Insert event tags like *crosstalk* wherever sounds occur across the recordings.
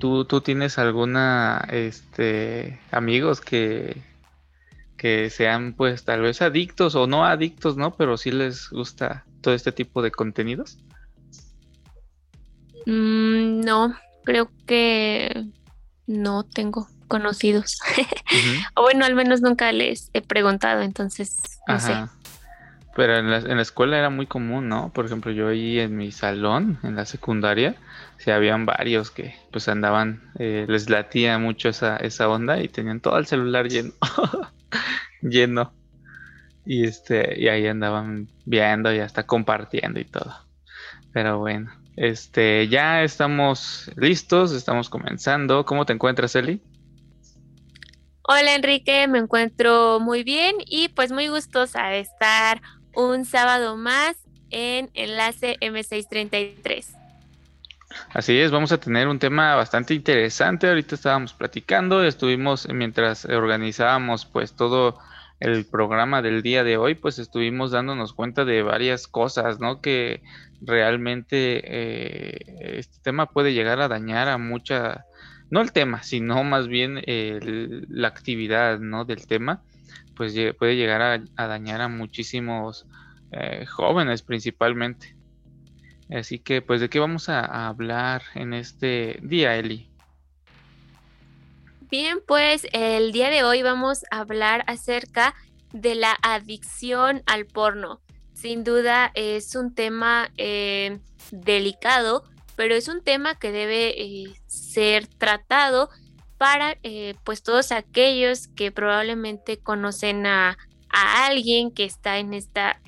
¿tú, tú tienes alguna, este, amigos que, que sean pues tal vez adictos o no adictos, ¿no? Pero sí les gusta todo este tipo de contenidos. Mm, no, creo que no tengo conocidos. *laughs* o bueno, al menos nunca les he preguntado, entonces no sé. Pero en la, en la, escuela era muy común, ¿no? Por ejemplo, yo ahí en mi salón, en la secundaria, sí habían varios que pues andaban, eh, les latía mucho esa, esa onda y tenían todo el celular lleno. *laughs* lleno. Y este, y ahí andaban viendo y hasta compartiendo y todo. Pero bueno, este, ya estamos listos, estamos comenzando. ¿Cómo te encuentras, Eli? Hola Enrique, me encuentro muy bien y pues muy gustosa de estar un sábado más en Enlace M633. Así es, vamos a tener un tema bastante interesante. Ahorita estábamos platicando, estuvimos mientras organizábamos pues todo el programa del día de hoy, pues estuvimos dándonos cuenta de varias cosas, ¿no? Que realmente eh, este tema puede llegar a dañar a mucha, no el tema, sino más bien la actividad, ¿no? Del tema, pues puede llegar a, dañar a muchísimos eh, jóvenes principalmente. Así que, pues, ¿de qué vamos a, hablar en este día, Eli? Bien, pues el día de hoy vamos a hablar acerca de la adicción al porno. Sin duda es un tema eh, delicado, pero es un tema que debe eh, ser tratado para eh, pues todos aquellos que probablemente conocen a, a alguien que está en esta,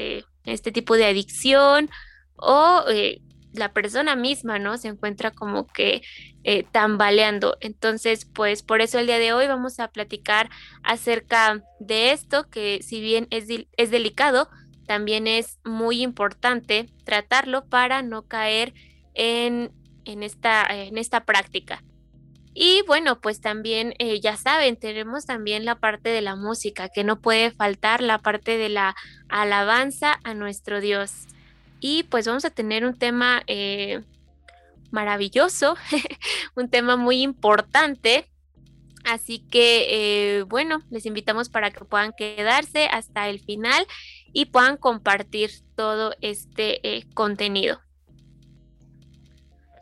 este tipo de adicción o eh, la persona misma, ¿no? Se encuentra como que eh, tambaleando. Entonces, pues por eso el día de hoy vamos a platicar acerca de esto, que si bien es, es delicado, también es muy importante tratarlo para no caer en, en, esta, en esta práctica. Y bueno, pues también eh, ya saben, tenemos también la parte de la música, que no puede faltar la parte de la alabanza a nuestro Dios y pues vamos a tener un tema eh, maravilloso, *laughs* un tema muy importante. Así que eh, bueno, les invitamos para que puedan quedarse hasta el final y puedan compartir todo este contenido.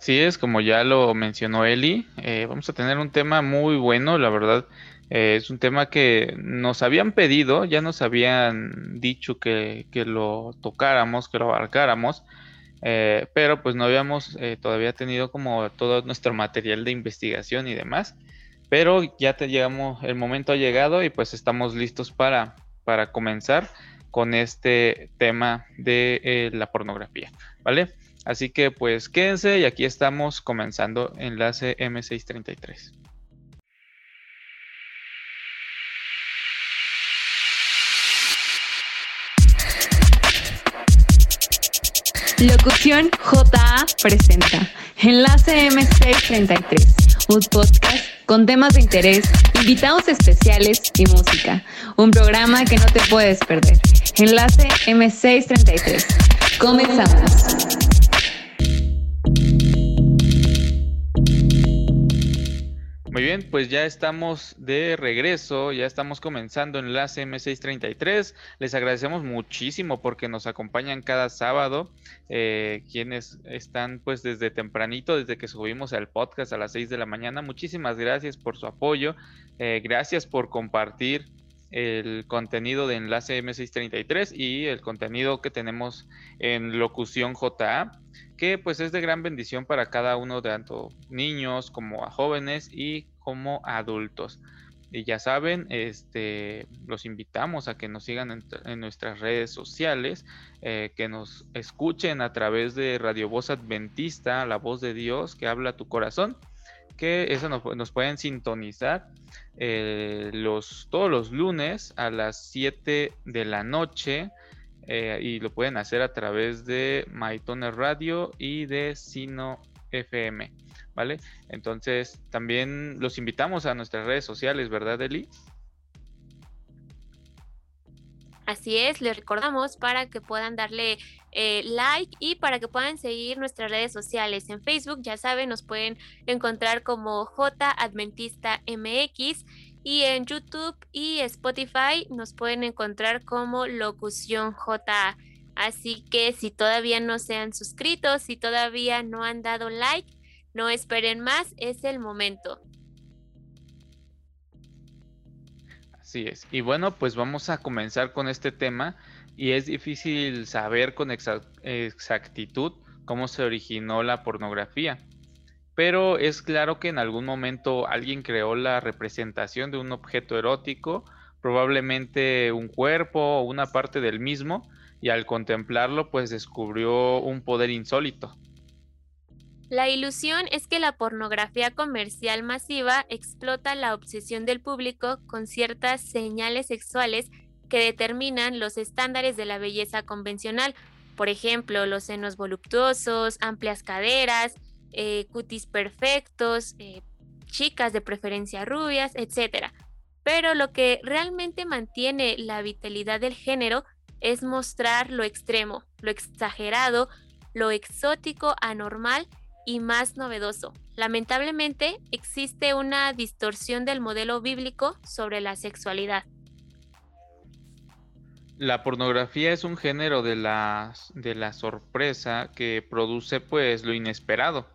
Sí, es como ya lo mencionó Eli, vamos a tener un tema muy bueno, la verdad eh, es un tema que nos habían pedido, ya nos habían dicho que, lo tocáramos, que lo abarcáramos, eh, pero pues no habíamos eh, todavía tenido como todo nuestro material de investigación y demás. Pero ya te llegamos, el momento ha llegado y pues estamos listos para, para comenzar con este tema de la pornografía, ¿vale? Así que pues quédense y aquí estamos comenzando enlace M633. Locución JA presenta Enlace M633, un podcast con temas de interés, invitados especiales y música. Un programa que no te puedes perder. Enlace M633. Comenzamos. Muy bien, pues ya estamos de regreso, ya estamos comenzando Enlace M633. Les agradecemos muchísimo porque nos acompañan cada sábado, eh, quienes están pues desde tempranito, desde que subimos el podcast a las 6 de la mañana. Muchísimas gracias por su apoyo, eh, gracias por compartir el contenido de Enlace M633 y el contenido que tenemos en Locución JA que pues es de gran bendición para cada uno, tanto niños como a jóvenes y como adultos. Y ya saben, este, los invitamos a que nos sigan en, nuestras redes sociales, eh, que nos escuchen a través de Radio Voz Adventista, la voz de Dios que habla tu corazón, que eso nos, pueden sintonizar eh, los, todos los lunes a las 7 de la noche eh, y lo pueden hacer a través de MyToner Radio y de Sino FM, ¿vale? Entonces también los invitamos a nuestras redes sociales, ¿verdad, Eli? Así es, les recordamos para que puedan darle eh, like y para que puedan seguir nuestras redes sociales. En Facebook, ya saben, nos pueden encontrar como J y en YouTube y Spotify nos pueden encontrar como Locución JA. Así que si todavía no se han suscrito, si todavía no han dado like, no esperen más, es el momento. Así es. Y bueno, pues vamos a comenzar con este tema y es difícil saber con exactitud cómo se originó la pornografía. Pero es claro que en algún momento alguien creó la representación de un objeto erótico, probablemente un cuerpo o una parte del mismo, y al contemplarlo pues descubrió un poder insólito. La ilusión es que la pornografía comercial masiva explota la obsesión del público con ciertas señales sexuales que determinan los estándares de la belleza convencional, por ejemplo, los senos voluptuosos, amplias caderas, eh, cutis perfectos, eh, chicas de preferencia rubias, etc. Pero lo que realmente mantiene la vitalidad del género es mostrar lo extremo, lo exagerado, lo exótico, anormal y más novedoso. Lamentablemente existe una distorsión del modelo bíblico sobre la sexualidad. La pornografía es un género de la, de la sorpresa que produce pues lo inesperado,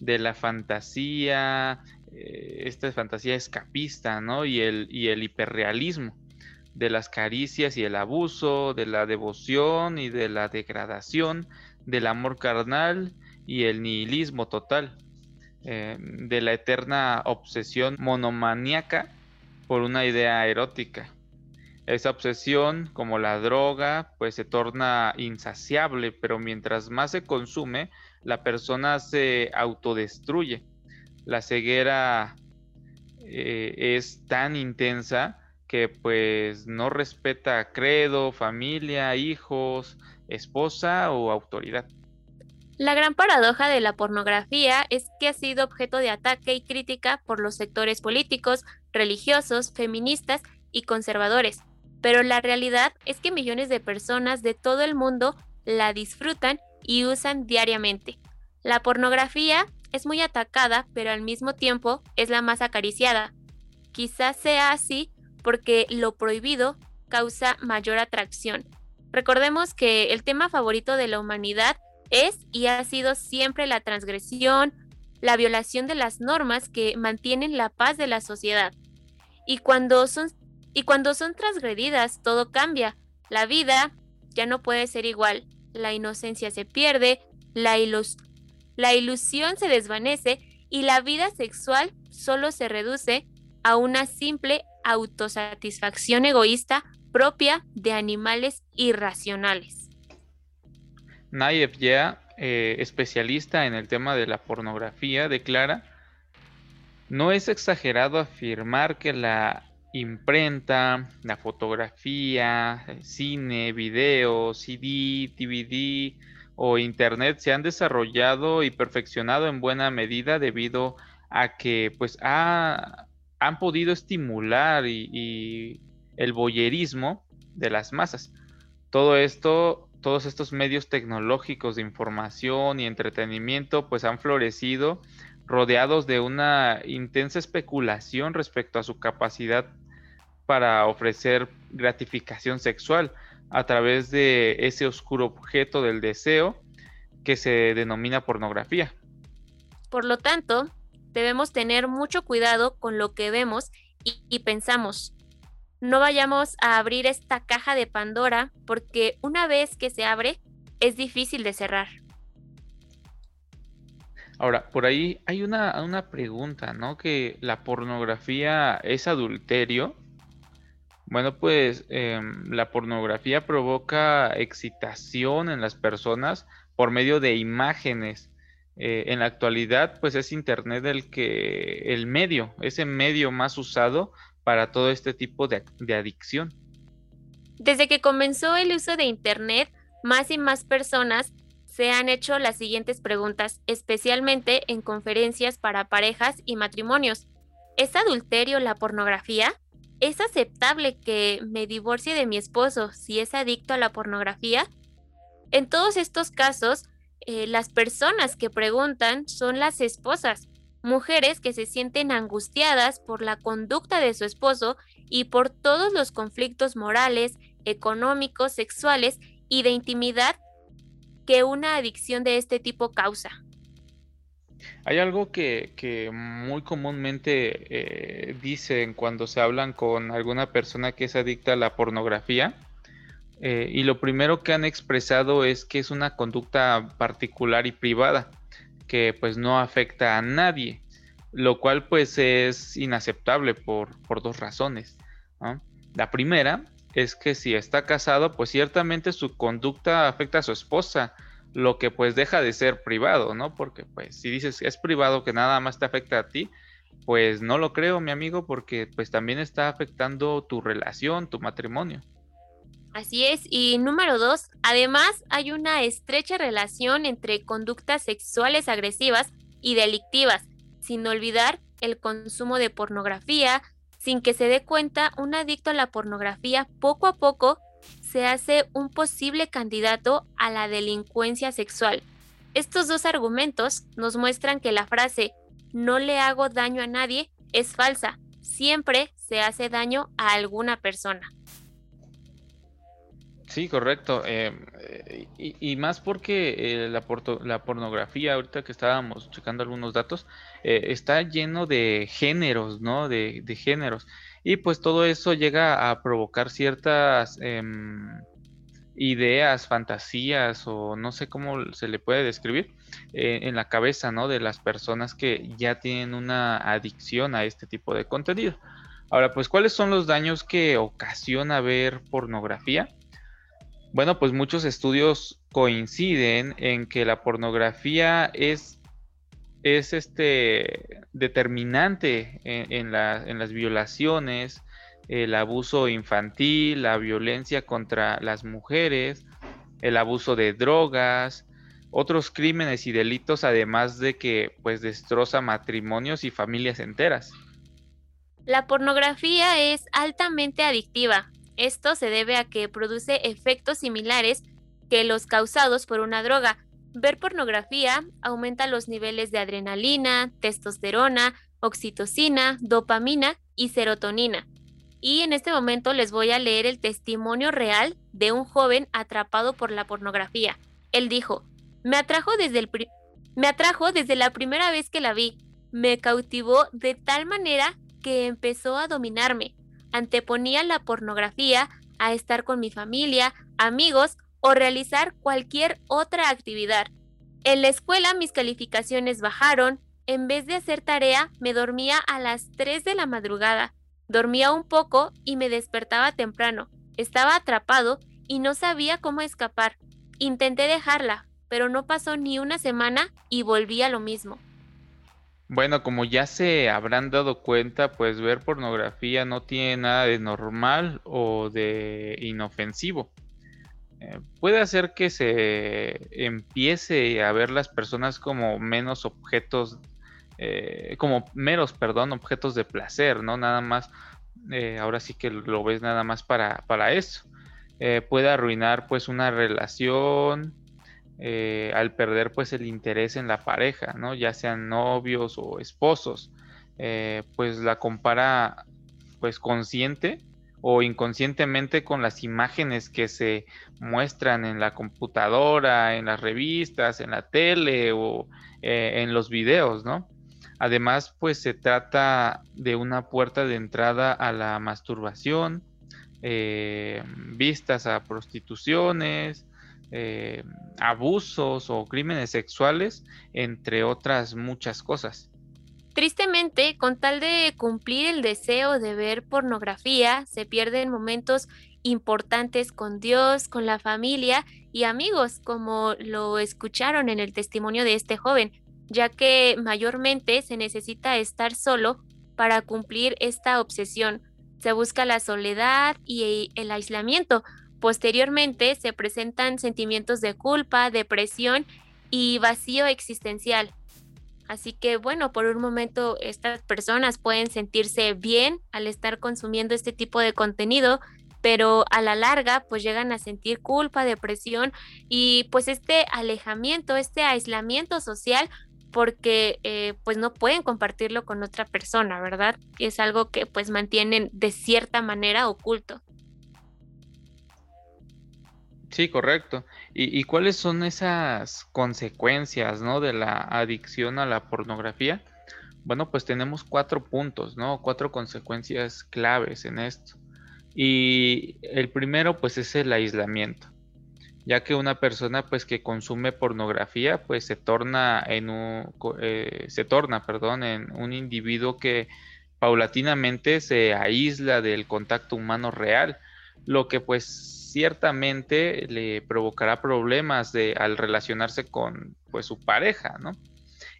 de la fantasía, eh, esta fantasía escapista, ¿no? Y el, y el hiperrealismo, de las caricias y el abuso, de la devoción y de la degradación, del amor carnal y el nihilismo total, eh, de la eterna obsesión monomaníaca por una idea erótica. Esa obsesión, como la droga, pues se torna insaciable, pero mientras más se consume, la persona se autodestruye. La ceguera eh, es tan intensa que pues no respeta credo, familia, hijos, esposa o autoridad. La gran paradoja de la pornografía es que ha sido objeto de ataque y crítica por los sectores políticos, religiosos, feministas y conservadores, pero la realidad es que millones de personas de todo el mundo la disfrutan y usan diariamente. La pornografía es muy atacada, pero al mismo tiempo es la más acariciada. Quizás sea así porque lo prohibido causa mayor atracción. Recordemos que el tema favorito de la humanidad es y ha sido siempre la transgresión, la violación de las normas que mantienen la paz de la sociedad. Y cuando son, y cuando son transgredidas, todo cambia. La vida ya no puede ser igual. La inocencia se pierde, la, ilusión se desvanece y la vida sexual solo se reduce a una simple autosatisfacción egoísta propia de animales irracionales. Nayev ya, eh, especialista en el tema de la pornografía, declara, no es exagerado afirmar que la imprenta, la fotografía, cine, video, CD, DVD o Internet se han desarrollado y perfeccionado en buena medida debido a que pues han podido estimular y el boyerismo de las masas. Todo esto todos estos medios tecnológicos de información y entretenimiento pues han florecido rodeados de una intensa especulación respecto a su capacidad para ofrecer gratificación sexual a través de ese oscuro objeto del deseo que se denomina pornografía. Por lo tanto, debemos tener mucho cuidado con lo que vemos y, pensamos, no vayamos a abrir esta caja de Pandora porque una vez que se abre es difícil de cerrar. Ahora, por ahí hay una, una pregunta, ¿no? Que la pornografía es adulterio. Bueno, pues em, la pornografía provoca excitación en las personas por medio de imágenes. Eh, en la actualidad, pues es Internet el que, el medio, ese medio más usado para todo este tipo de, adicción. Desde que comenzó el uso de Internet, más y más personas se han hecho las siguientes preguntas, especialmente en conferencias para parejas y matrimonios. ¿Es adulterio la pornografía? ¿es aceptable que me divorcie de mi esposo si es adicto a la pornografía? En todos estos casos, eh, las personas que preguntan son las esposas, mujeres que se sienten angustiadas por la conducta de su esposo y por todos los conflictos morales, económicos, sexuales y de intimidad que una adicción de este tipo causa. Hay algo que, muy comúnmente eh, dicen cuando se hablan con alguna persona que es adicta a la pornografía, eh, y lo primero que han expresado es que es una conducta particular y privada, que pues no afecta a nadie, lo cual pues es inaceptable por, dos razones. La primera es que si está casado, pues ciertamente su conducta afecta a su esposa, lo que pues deja de ser privado, ¿no? Porque pues si dices es privado que nada más te afecta a ti, pues no lo creo, mi amigo, porque pues también está afectando tu relación, tu matrimonio. Así es. Y número dos, además hay una estrecha relación entre conductas sexuales agresivas y delictivas, sin olvidar el consumo de pornografía, sin que se dé cuenta, un adicto a la pornografía poco a poco se hace un posible candidato a la delincuencia sexual. Estos dos argumentos nos muestran que la frase no le hago daño a nadie es falsa, siempre se hace daño a alguna persona. Sí, correcto. Eh, y, más porque eh, la, la, pornografía, ahorita que estábamos checando algunos datos, eh, está lleno de géneros, ¿no? De, géneros. Y pues todo eso llega a provocar ciertas em, ideas, fantasías o no sé cómo se le puede describir en la cabeza, ¿no? De las personas que ya tienen una adicción a este tipo de contenido. Ahora, pues, ¿cuáles son los daños que ocasiona ver pornografía? Bueno, pues muchos estudios coinciden en que la pornografía es, es este, determinante en, las violaciones, el abuso infantil, la violencia contra las mujeres, el abuso de drogas, otros crímenes y delitos, además de que pues destroza matrimonios y familias enteras. La pornografía es altamente adictiva, esto se debe a que produce efectos similares que los causados por una droga. Ver pornografía aumenta los niveles de adrenalina, testosterona, oxitocina, dopamina y serotonina. Y en este momento les voy a leer el testimonio real de un joven atrapado por la pornografía. Él dijo, me atrajo desde, el me atrajo desde la primera vez que la vi. Me cautivó de tal manera que empezó a dominarme anteponía la pornografía a estar con mi familia, amigos o realizar cualquier otra actividad. En la escuela mis calificaciones bajaron, en vez de hacer tarea me dormía a las 3 de la madrugada, dormía un poco y me despertaba temprano, estaba atrapado y no sabía cómo escapar. Intenté dejarla, pero no pasó ni una semana y volví a lo mismo. Bueno, como ya se habrán dado cuenta, pues ver pornografía no tiene nada de normal o de inofensivo. Eh, puede hacer que se empiece a ver las personas como menos objetos, eh, como meros, perdón, objetos de placer, ¿no? Nada más, eh, ahora sí que lo ves nada más para, para eso. puede arruinar pues una relación, eh, al perder pues el interés en la pareja, ¿no? Ya sean novios o esposos, eh, pues la compara pues consciente o inconscientemente con las imágenes que se muestran en la computadora, en las revistas, en la tele o eh, en los videos, ¿no? Además, pues se trata de una puerta de entrada a la masturbación, vistas a prostituciones, eh, abusos o crímenes sexuales, entre otras muchas cosas. Tristemente, con tal de cumplir el deseo de ver pornografía, se pierden momentos importantes con Dios, con la familia y amigos, como lo escucharon en el testimonio de este joven, ya que mayormente se necesita estar solo para cumplir esta obsesión. Se busca la soledad y el aislamiento, Posteriormente se presentan sentimientos de culpa, depresión y vacío existencial. Así que bueno, por un momento estas personas pueden sentirse bien al estar consumiendo este tipo de contenido, pero a la larga pues llegan a sentir culpa, depresión y pues este alejamiento, este aislamiento social porque eh, pues no pueden compartirlo con otra persona, ¿verdad? Es algo que pues mantienen de cierta manera oculto. Sí, correcto. ¿Y, cuáles son esas consecuencias, ¿no? De la adicción a la pornografía? Bueno, pues tenemos cuatro puntos, ¿no? Cuatro consecuencias claves en esto. Y el primero, pues, es el aislamiento, ya que una persona, pues, que consume pornografía, pues, se torna en un, eh, se torna, perdón, en un individuo que paulatinamente se aísla del contacto humano real, lo que, pues, ciertamente le provocará problemas de, al relacionarse con pues su pareja, ¿no?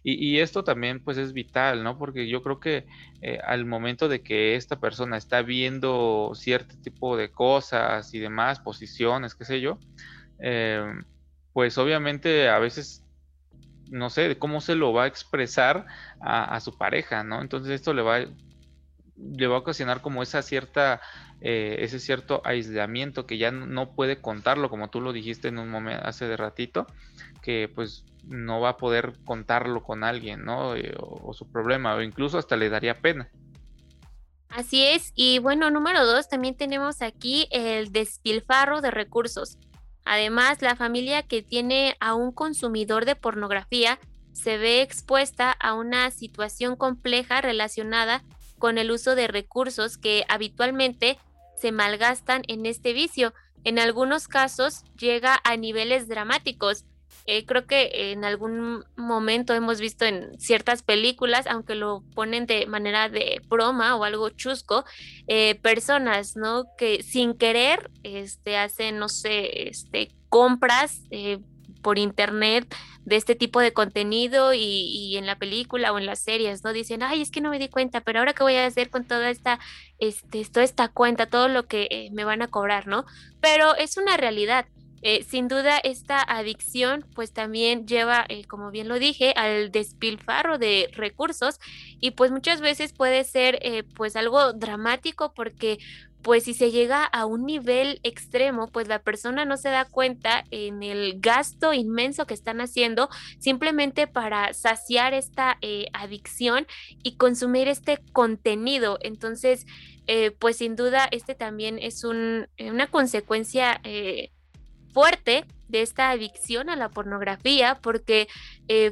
Y, esto también pues es vital, ¿no? Porque yo creo que eh, al momento de que esta persona está viendo cierto tipo de cosas y demás, posiciones, qué sé yo, eh, pues obviamente a veces no sé cómo se lo va a expresar a, a su pareja, ¿no? Entonces esto le va, le va a ocasionar como esa cierta eh, ese cierto aislamiento que ya no puede contarlo, como tú lo dijiste en un momento hace de ratito, que pues no va a poder contarlo con alguien, ¿no? Eh, o, su problema, o incluso hasta le daría pena. Así es, y bueno, número dos, también tenemos aquí el despilfarro de recursos. Además, la familia que tiene a un consumidor de pornografía se ve expuesta a una situación compleja relacionada con el uso de recursos que habitualmente se malgastan en este vicio. En algunos casos llega a niveles dramáticos. Eh, creo que en algún momento hemos visto en ciertas películas, aunque lo ponen de manera de broma o algo chusco, eh, personas, ¿no? Que sin querer, este, hacen, no sé, este, compras eh, por internet de este tipo de contenido y, en la película o en las series, ¿no? Dicen, ay, es que no me di cuenta, pero ahora qué voy a hacer con toda esta, este, toda esta cuenta, todo lo que eh, me van a cobrar, ¿no? Pero es una realidad. Eh, sin duda esta adicción pues también lleva, eh, como bien lo dije, al despilfarro de recursos y pues muchas veces puede ser pues algo dramático porque pues si se llega a un nivel extremo, pues la persona no se da cuenta en el gasto inmenso que están haciendo simplemente para saciar esta eh, adicción y consumir este contenido. Entonces, eh, pues sin duda, este también es un, una consecuencia eh, fuerte de esta adicción a la pornografía, porque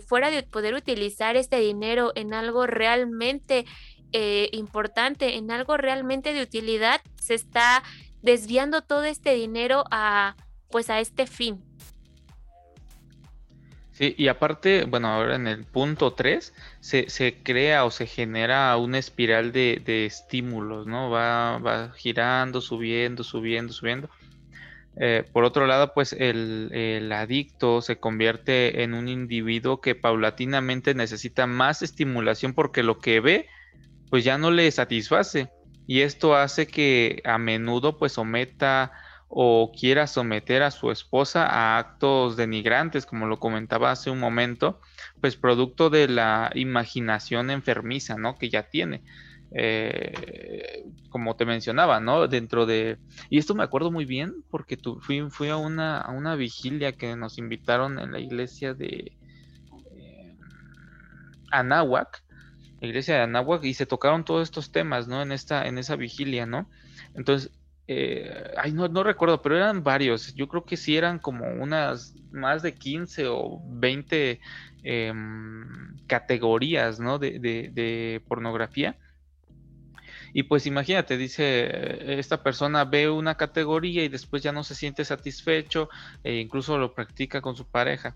fuera de poder utilizar este dinero en algo realmente eh, importante, en algo realmente de utilidad, se está desviando todo este dinero a pues a este fin. Sí, y aparte, bueno, ahora en el punto 3 se, se crea o se genera una espiral de, estímulos, ¿no? Va, va, girando, subiendo, subiendo, subiendo. Eh, por otro lado, pues el, el, adicto se convierte en un individuo que paulatinamente necesita más estimulación porque lo que ve pues ya no le satisface y esto hace que a menudo pues someta o quiera someter a su esposa a actos denigrantes, como lo comentaba hace un momento, pues producto de la imaginación enfermiza, ¿no? Que ya tiene. Eh, como te mencionaba, ¿no? Dentro de... Y esto me acuerdo muy bien porque tu, fui, fui a, una, a, una, vigilia que nos invitaron en la iglesia de eh, Anáhuac la iglesia de Anáhuac y se tocaron todos estos temas, ¿no? En esta, en esa vigilia, ¿no? Entonces, eh, ay, no, no recuerdo, pero eran varios. Yo creo que sí eran como unas más de 15 o 20 em, categorías, ¿no? De, de, de pornografía. Y pues imagínate, dice, esta persona ve una categoría y después ya no se siente satisfecho e incluso lo practica con su pareja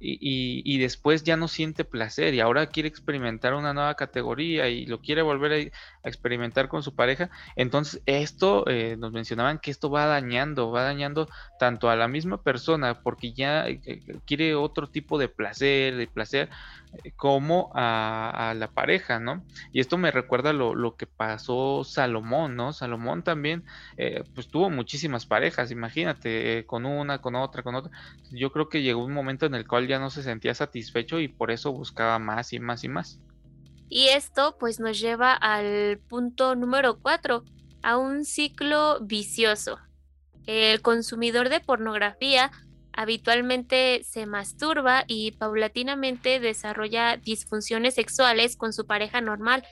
y, después ya no siente placer y ahora quiere experimentar una nueva categoría y lo quiere volver a, experimentar con su pareja, entonces esto eh, nos mencionaban que esto va dañando, va dañando tanto a la misma persona porque ya eh, eh, quiere otro tipo de placer, de placer, como a, la pareja, ¿no? Y esto me recuerda lo, lo que pasó Salomón, ¿no? Salomón también, pues tuvo muchísimas parejas, imagínate, con una, con otra, con otra. Yo creo que llegó un momento en el el cual ya no se sentía satisfecho y por eso buscaba más y más y más. Y esto pues nos lleva al punto número cuatro, a un ciclo vicioso. El consumidor de pornografía habitualmente se masturba y paulatinamente desarrolla disfunciones sexuales con su pareja normal,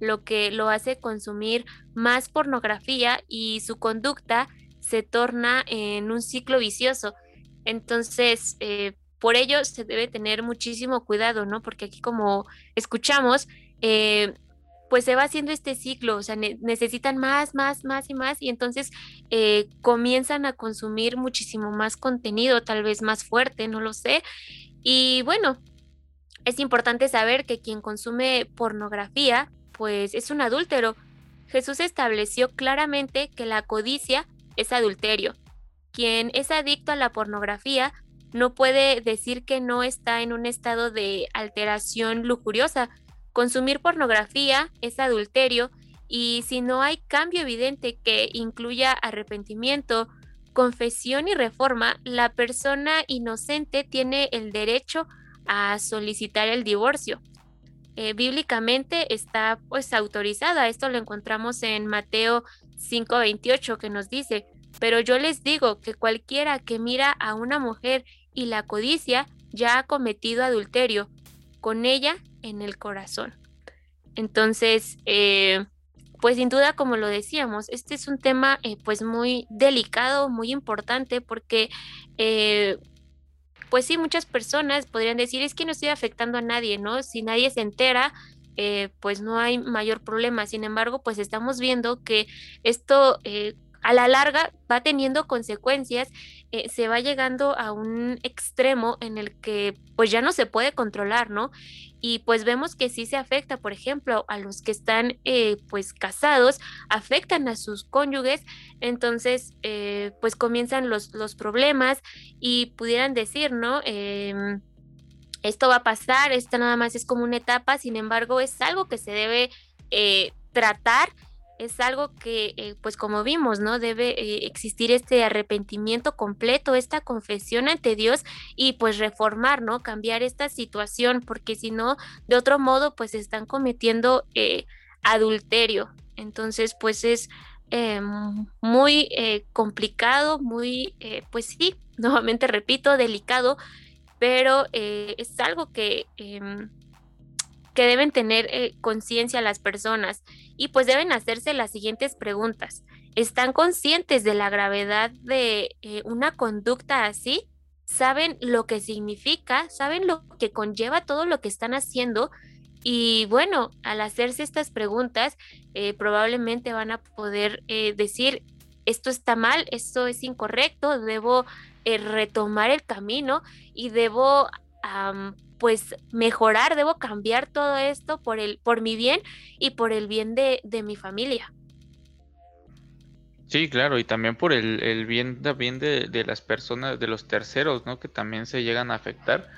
lo que lo hace consumir más pornografía y su conducta se torna en un ciclo vicioso. Entonces, eh, por ello se debe tener muchísimo cuidado, ¿no? Porque aquí como escuchamos, eh, pues se va haciendo este ciclo, o sea, necesitan más, más, más y más, y entonces eh, comienzan a consumir muchísimo más contenido, tal vez más fuerte, no lo sé. Y bueno, es importante saber que quien consume pornografía, pues es un adúltero. Jesús estableció claramente que la codicia es adulterio. Quien es adicto a la pornografía no puede decir que no está en un estado de alteración lujuriosa, Consumir pornografía es adulterio y si no hay cambio evidente que incluya arrepentimiento, confesión y reforma, la persona inocente tiene el derecho a solicitar el divorcio. Eh, bíblicamente está pues autorizada. Esto lo encontramos en Mateo 5:28 que nos dice, pero yo les digo que cualquiera que mira a una mujer y la codicia ya ha cometido adulterio con ella en el corazón. Entonces, eh, pues sin duda, como lo decíamos, este es un tema eh, pues muy delicado, muy importante, porque eh, pues sí, muchas personas podrían decir, es que no estoy afectando a nadie, ¿no? Si nadie se entera, pues no hay mayor problema. Sin embargo, pues estamos viendo que esto a la larga va teniendo consecuencias, eh, se va llegando a un extremo en el que pues ya no se puede controlar, ¿no? Y pues vemos que sí se afecta, por ejemplo, a los que están eh, pues casados, afectan a sus cónyuges, entonces eh, pues comienzan los, los, problemas y pudieran decir, ¿no? Em, esto va a pasar, esto nada más es como una etapa, sin embargo es algo que se debe tratar es algo que, eh, pues como vimos, ¿no? Debe eh, existir este arrepentimiento completo, esta confesión ante Dios y pues reformar, ¿no? Cambiar esta situación, porque si no, de otro modo, pues están cometiendo eh, adulterio. Entonces, pues es muy complicado, muy, pues sí, *laughs* nuevamente repito, delicado, pero es algo que em, que deben tener eh, conciencia las personas y pues deben hacerse las siguientes preguntas. ¿Están conscientes de la gravedad de eh, una conducta así? ¿Saben lo que significa? ¿Saben lo que conlleva todo lo que están haciendo? Y bueno, al hacerse estas preguntas, eh, probablemente van a poder decir, esto está mal, esto es incorrecto, debo retomar el camino y debo pues mejorar, debo cambiar todo esto por, el, por mi bien y por el bien de, mi familia. Sí, claro, y también por el, bien también de, las personas, de los terceros, ¿no? Que también se llegan a afectar,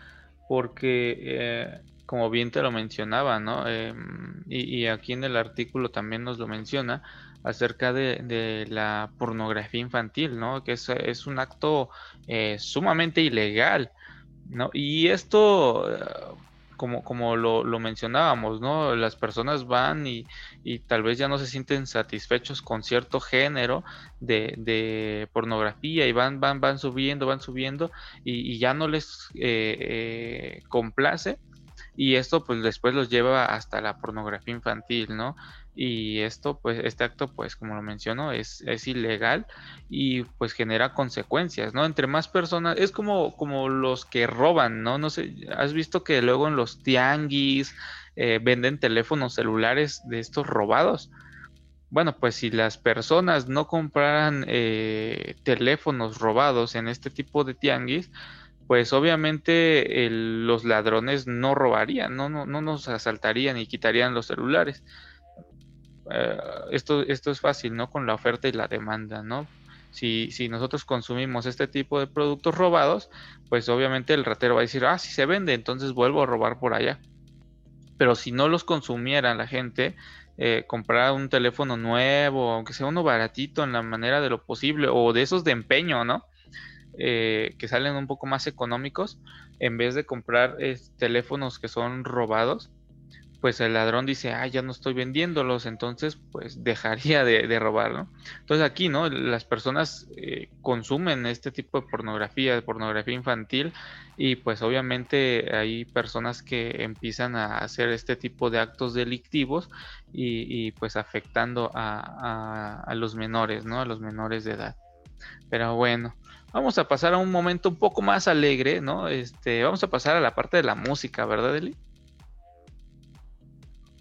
porque eh, como bien te lo mencionaba, ¿no? Em, y, aquí en el artículo también nos lo menciona acerca de, la pornografía infantil, ¿no? Que es, es un acto eh, sumamente ilegal ¿no? Y esto, eh, como, como lo, mencionábamos, ¿no? Las personas van y, tal vez ya no se sienten satisfechos con cierto género de, pornografía y van, van, van subiendo, van subiendo y, ya no les eh, eh, complace y esto pues después los lleva hasta la pornografía infantil, ¿no? Y esto pues este acto pues como lo menciono es, es ilegal y pues genera consecuencias no entre más personas es como como los que roban no no sé has visto que luego en los tianguis eh, venden teléfonos celulares de estos robados bueno pues si las personas no compraran eh, teléfonos robados en este tipo de tianguis pues obviamente los ladrones no robarían, no, no, no nos asaltarían y quitarían los celulares. Eh, esto, esto es fácil, ¿no? Con la oferta y la demanda, ¿no? Si, si, nosotros consumimos este tipo de productos robados, pues obviamente el ratero va a decir, ah, si se vende, entonces vuelvo a robar por allá. Pero si no los consumiera la gente, eh, comprar un teléfono nuevo, aunque sea uno baratito en la manera de lo posible, o de esos de empeño, ¿no? eh, que salen un poco más económicos, en vez de comprar teléfonos que son robados, pues el ladrón dice, ah, ya no estoy vendiéndolos, entonces pues *laughs* dejaría de, robar, ¿no? Entonces aquí, ¿no? Las personas eh, consumen este tipo de pornografía, de pornografía infantil, y pues obviamente hay personas que empiezan a hacer este tipo de actos delictivos y, pues afectando a, a, los menores, ¿no? A los menores de edad. Pero bueno, vamos a pasar a un momento un poco más alegre, ¿no? Este, vamos a pasar a la parte de la música, ¿verdad, Eli?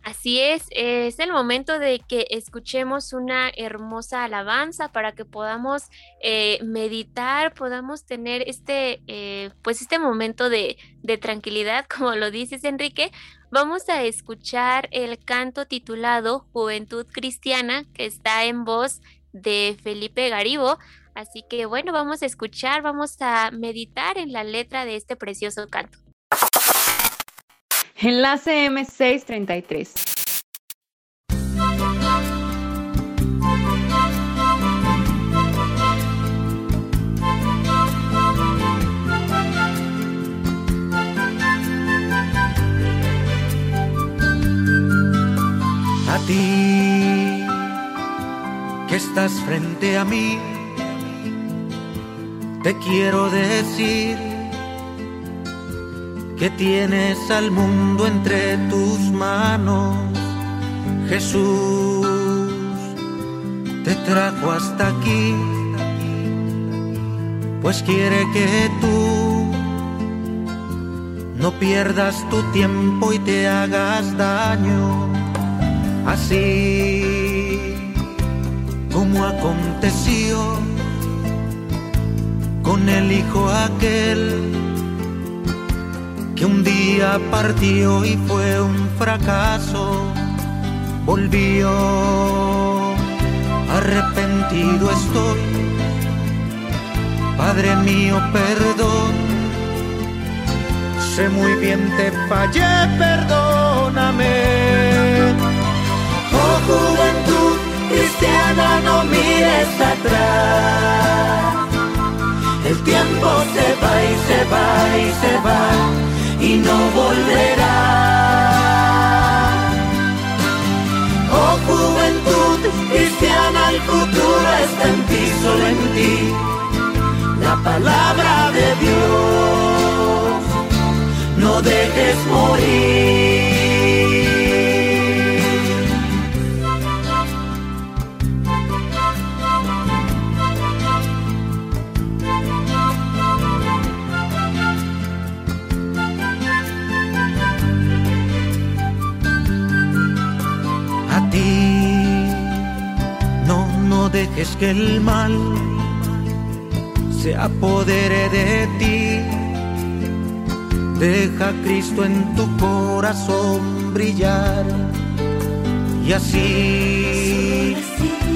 Así es, es el momento de que escuchemos una hermosa alabanza para que podamos eh, meditar, podamos tener este, eh, pues este momento de, de tranquilidad, *laughs* como lo dices Enrique. Vamos a escuchar el canto titulado Juventud Cristiana, que está en voz de Felipe Garibo. Así que bueno, vamos a escuchar, vamos a meditar en la letra de este precioso canto. Enlace M633. A ti que estás frente a mí, te quiero decir que tienes al mundo entre tus manos. Jesús te trajo hasta aquí, pues quiere que tú no pierdas tu tiempo y te hagas daño. Así como aconteció con el hijo aquel que un día partió y fue un fracaso, volvió, arrepentido estoy, Padre mío, perdón, sé muy bien te fallé, perdóname. Oh juventud cristiana, no mires atrás. El tiempo se va y se va y se va y no volverá. Oh juventud cristiana, el futuro está en ti, solo en ti. La palabra de Dios, no dejes morir. Dejes que el mal se apodere de ti. Deja a Cristo en tu corazón brillar y así,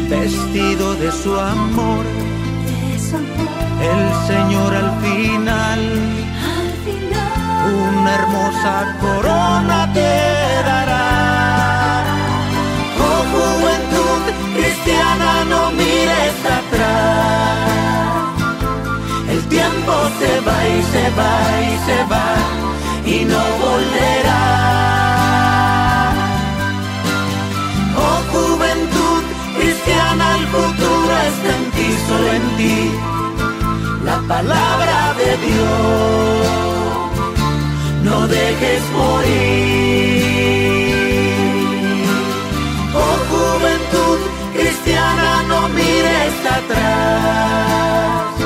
vestido de su amor, el Señor al final, una hermosa corona te dará. Oh juventud cristiana, no tiempo se va y se va y se va y no volverá. Oh juventud cristiana, el futuro está en ti, solo en ti. La palabra de Dios, no dejes morir. cristiana, no mires atrás.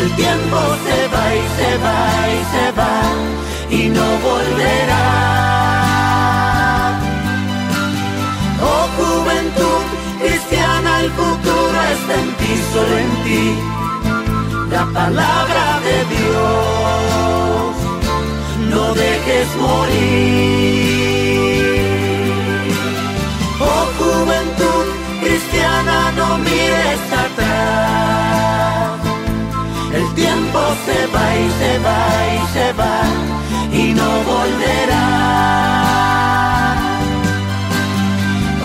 El tiempo se va y se va y se va y no volverá. Oh juventud cristiana, el futuro está en ti, solo en ti. La palabra de Dios, no dejes morir. no mires atrás. Tiempo se va y se va y se va y no volverá.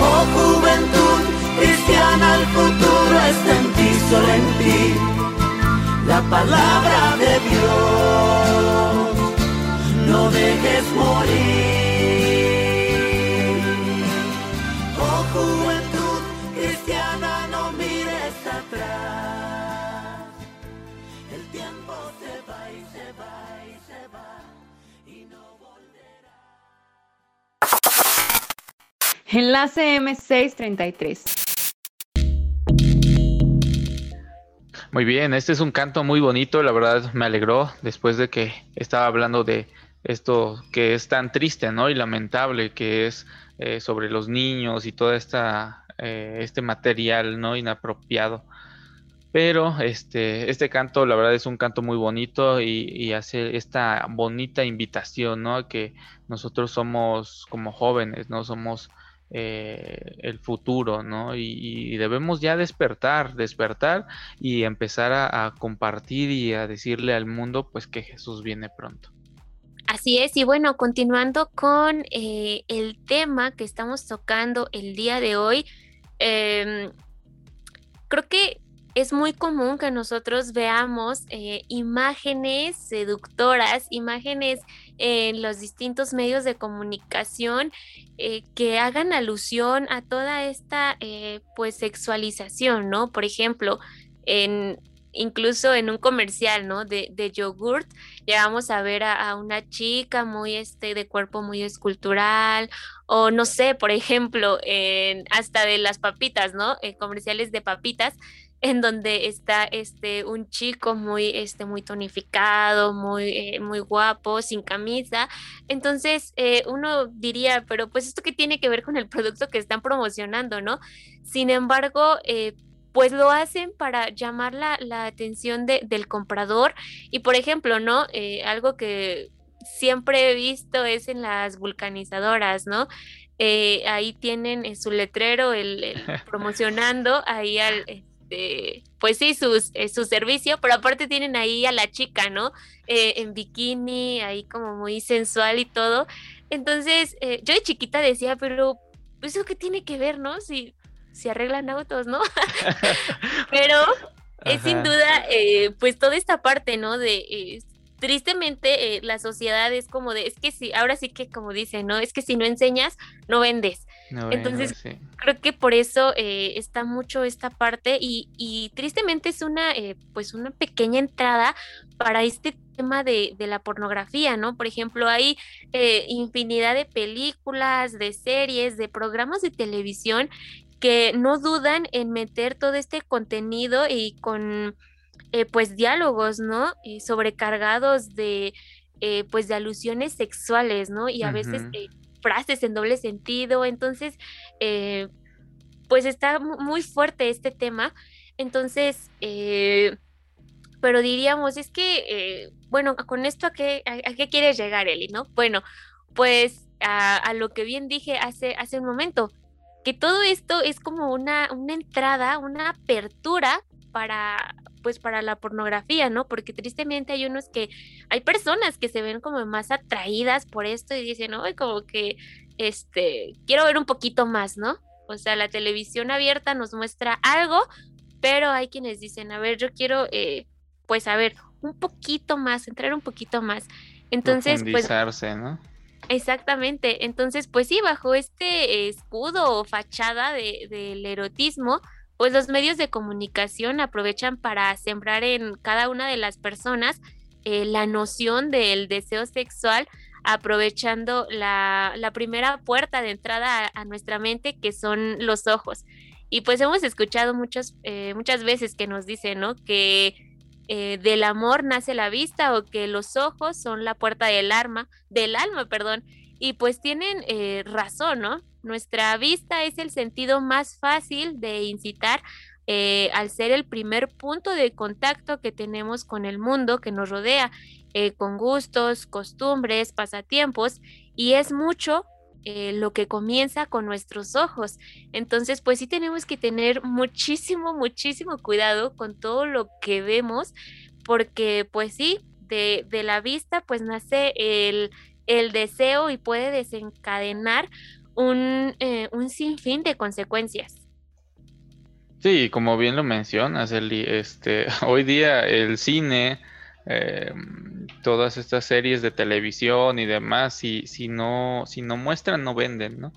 Oh juventud cristiana, el futuro está en ti, solo en ti. La palabra de Dios. No dejes morir. Enlace M633. Muy bien, este es un canto muy bonito, la verdad me alegró después de que estaba hablando de esto que es tan triste, ¿no? Y lamentable que es eh, sobre los niños y todo esta, eh, este material, ¿no? Inapropiado. Pero este, este canto, la verdad, es un canto muy bonito y, y hace esta bonita invitación, ¿no? Que nosotros somos como jóvenes, ¿no? Somos eh, el futuro, ¿no? Y, debemos ya despertar, despertar y empezar a, compartir y a decirle al mundo, pues, que Jesús viene pronto. Así es, y bueno, continuando con eh, el tema que estamos tocando el día de hoy, em, creo que es muy común que nosotros veamos eh, imágenes seductoras, imágenes en los distintos medios de comunicación eh, que hagan alusión a toda esta eh, pues sexualización, ¿no? Por ejemplo, en incluso en un comercial, ¿no? De, de yogurt, llegamos a ver a, una chica muy, este, de cuerpo muy escultural, o no sé, por ejemplo, en, hasta de las papitas, ¿no? En comerciales de papitas, en donde está este un chico muy este muy tonificado muy eh, muy guapo sin camisa. Entonces eh, uno diría pero pues esto qué tiene que ver con el producto que están promocionando no sin embargo eh, pues lo hacen para llamar la, atención del comprador. Y por ejemplo no algo que siempre he visto es en las vulcanizadoras no ahí tienen su letrero el *laughs* promocionando ahí al este, pues sí, sus, eh, su servicio, pero aparte tienen ahí a la chica, ¿no? Eh, en bikini, ahí como muy sensual y todo. Entonces, eh, yo de chiquita decía, pero pues, ¿eso qué tiene que ver, no? Si, si arreglan autos, ¿no? *laughs* pero es sin duda, pues toda esta parte, ¿no? De tristemente la sociedad es como de, es que si, ahora sí que como dicen, ¿no? Es que si no enseñas, no vendes. Entonces, creo que por eso eh, está mucho esta parte y, tristemente es una, eh, pues una pequeña entrada para este tema de, la pornografía, ¿no? Por ejemplo, hay eh, infinidad de películas, de series, de programas de televisión que no dudan en meter todo este contenido y con, pues, diálogos, ¿no? sobrecargados de, pues, de alusiones sexuales, ¿no? Y a veces frases en doble sentido. Entonces, eh, pues está muy fuerte este tema. Entonces, eh, pero diríamos, es que, eh, bueno, con esto, ¿a qué, a, qué quieres llegar, Eli? ¿No? Bueno, pues a, lo que bien dije hace, hace un momento, que todo esto es como una, una entrada, una apertura para, pues para la pornografía, ¿no? Porque tristemente hay unos que, hay personas que se ven como más atraídas por esto y dicen, ay, como que, este, quiero ver un poquito más, ¿no? O sea, la televisión abierta nos muestra algo, pero hay quienes dicen, a ver, yo quiero, eh, pues, a ver, un poquito más, entrar un poquito más. Entonces, pues... ¿no? Exactamente. Entonces, pues sí, bajo este escudo o fachada de, del erotismo, pues los medios de comunicación aprovechan para sembrar en cada una de las personas eh, la noción del deseo sexual, aprovechando la, primera puerta de entrada a, nuestra mente, que son los ojos. Y pues hemos escuchado muchas, eh, muchas veces que nos dicen, ¿no? Que eh, del amor nace la vista o que los ojos son la puerta del alma, del alma, perdón. Y pues tienen razón, ¿no? Nuestra vista es el sentido más fácil de incitar eh, al ser el primer punto de contacto que tenemos con el mundo que nos rodea, eh, con gustos, costumbres, pasatiempos, y es mucho eh, lo que comienza con nuestros ojos. Entonces, pues sí tenemos que tener muchísimo, muchísimo cuidado con todo lo que vemos, porque pues sí, de, de la vista pues nace el, el deseo y puede desencadenar un, eh, un sinfín de consecuencias. Sí, como bien lo mencionas, Eli, este, *laughs* hoy día el cine, eh, todas estas series de televisión y demás, si, si, no, si no muestran, no venden, ¿no?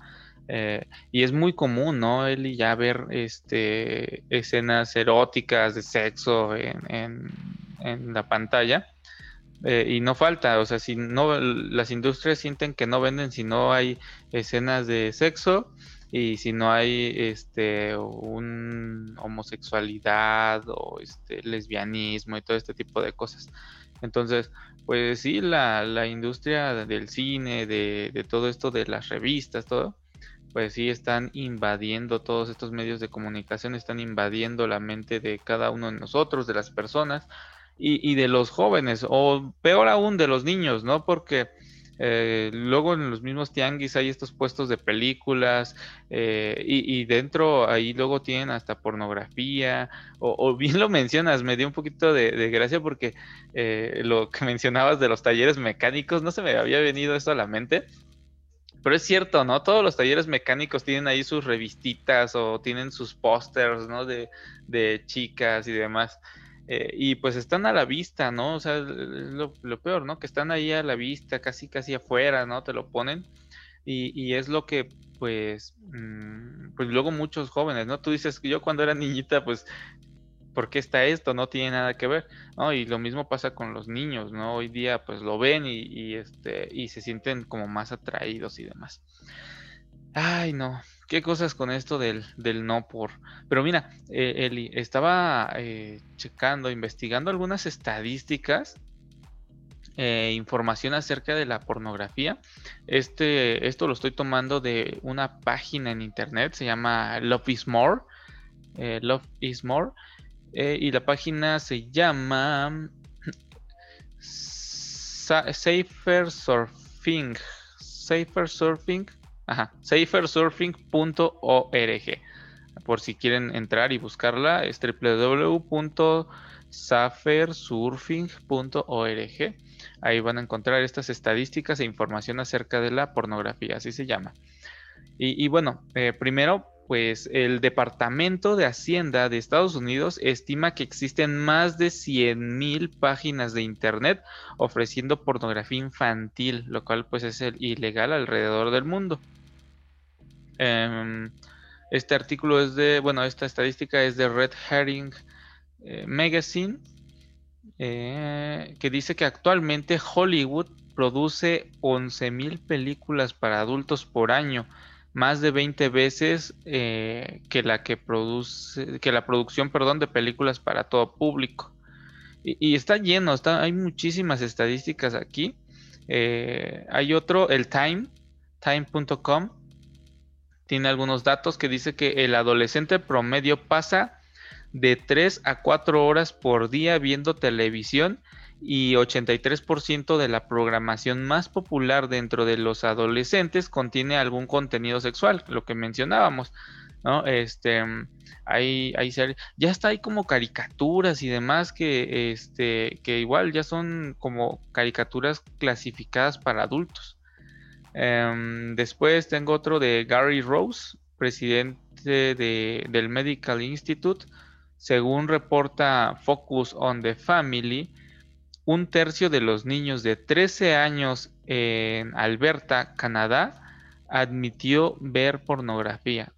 Eh, y es muy común, ¿no, Eli, ya ver este, escenas eróticas de sexo en, en, la pantalla. Eh, y no falta, o sea, si no, las industrias sienten que no venden si no hay escenas de sexo y si no hay este un homosexualidad o este lesbianismo y todo este tipo de cosas. Entonces, pues sí, la, la industria del cine, de, de todo esto de las revistas, todo, pues sí están invadiendo todos estos medios de comunicación, están invadiendo la mente de cada uno de nosotros, de las personas y, de los jóvenes, o peor aún de los niños, ¿no? Porque eh, luego en los mismos tianguis hay estos puestos de películas eh, y, dentro ahí luego tienen hasta pornografía o, bien lo mencionas, me dio un poquito de, de gracia porque eh, lo que mencionabas de los talleres mecánicos no se me había venido eso a la mente pero es cierto, ¿no? Todos los talleres mecánicos tienen ahí sus revistitas o tienen sus pósters, ¿no? De, chicas y demás. Eh, y pues están a la vista, ¿no? O sea, lo, lo, peor, ¿no? Que están ahí a la vista, casi, casi afuera, ¿no? Te lo ponen. Y, y es lo que, pues, mm, pues luego muchos jóvenes, ¿no? Tú dices que yo cuando era niñita, pues ¿por qué está esto? No tiene nada que ver, ¿no? Y lo mismo pasa con los niños, ¿no? Hoy día pues lo ven y, este, y se sienten como más atraídos y demás. Ay, no, qué cosas con esto del, no por. Pero mira, eh, Eli, estaba eh, checando, investigando algunas estadísticas, eh, información acerca de la pornografía. Este, esto lo estoy tomando de una página en internet, se llama Love is More. Love is More. Eh, y la página se llama Safer Surfing. Safer Surfing. Ajá. Safersurfing.org. Por si quieren entrar y buscarla, es www.safersurfing.org. Ahí van a encontrar estas estadísticas e información acerca de la pornografía, así se llama. Y, bueno, eh, primero pues el Departamento de Hacienda de Estados Unidos estima que existen más de 100.000 páginas de Internet ofreciendo pornografía infantil, lo cual pues es ilegal alrededor del mundo. Em, este artículo es de, bueno, esta estadística es de Red Herring eh, Magazine, eh, que dice que actualmente Hollywood produce 11.000 películas para adultos por año más de 20 veces eh, que la que produce, que la producción, perdón, de películas para todo público. Y, está lleno, está, hay muchísimas estadísticas aquí. Hay otro, el Time, time.com, tiene algunos datos que dice que el adolescente promedio pasa de 3 a 4 horas por día viendo televisión y 83% de la programación más popular dentro de los adolescentes contiene algún contenido sexual, lo que mencionábamos, ¿no? Este, hay, hay ya está ahí como caricaturas y demás que, este, que igual ya son como caricaturas clasificadas para adultos. Em, después tengo otro de Gary Rose, presidente de, del Medical Institute. Según reporta Focus on the Family, un tercio de los niños de 13 años en Alberta, Canadá, admitió ver pornografía.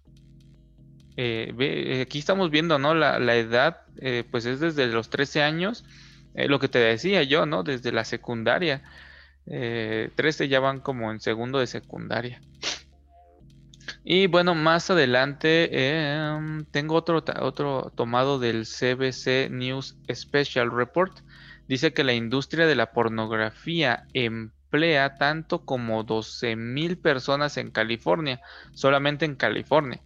Eh, eh, aquí estamos viendo, ¿no? La, edad, eh, pues es desde los 13 años, lo que te decía yo, ¿no? Desde la secundaria. 13 ya van como en segundo de secundaria. Y bueno, más adelante em, tengo otro, otro tomado del CBC News Special Report dice que la industria de la pornografía emplea tanto como 12 mil personas en California, solamente en California.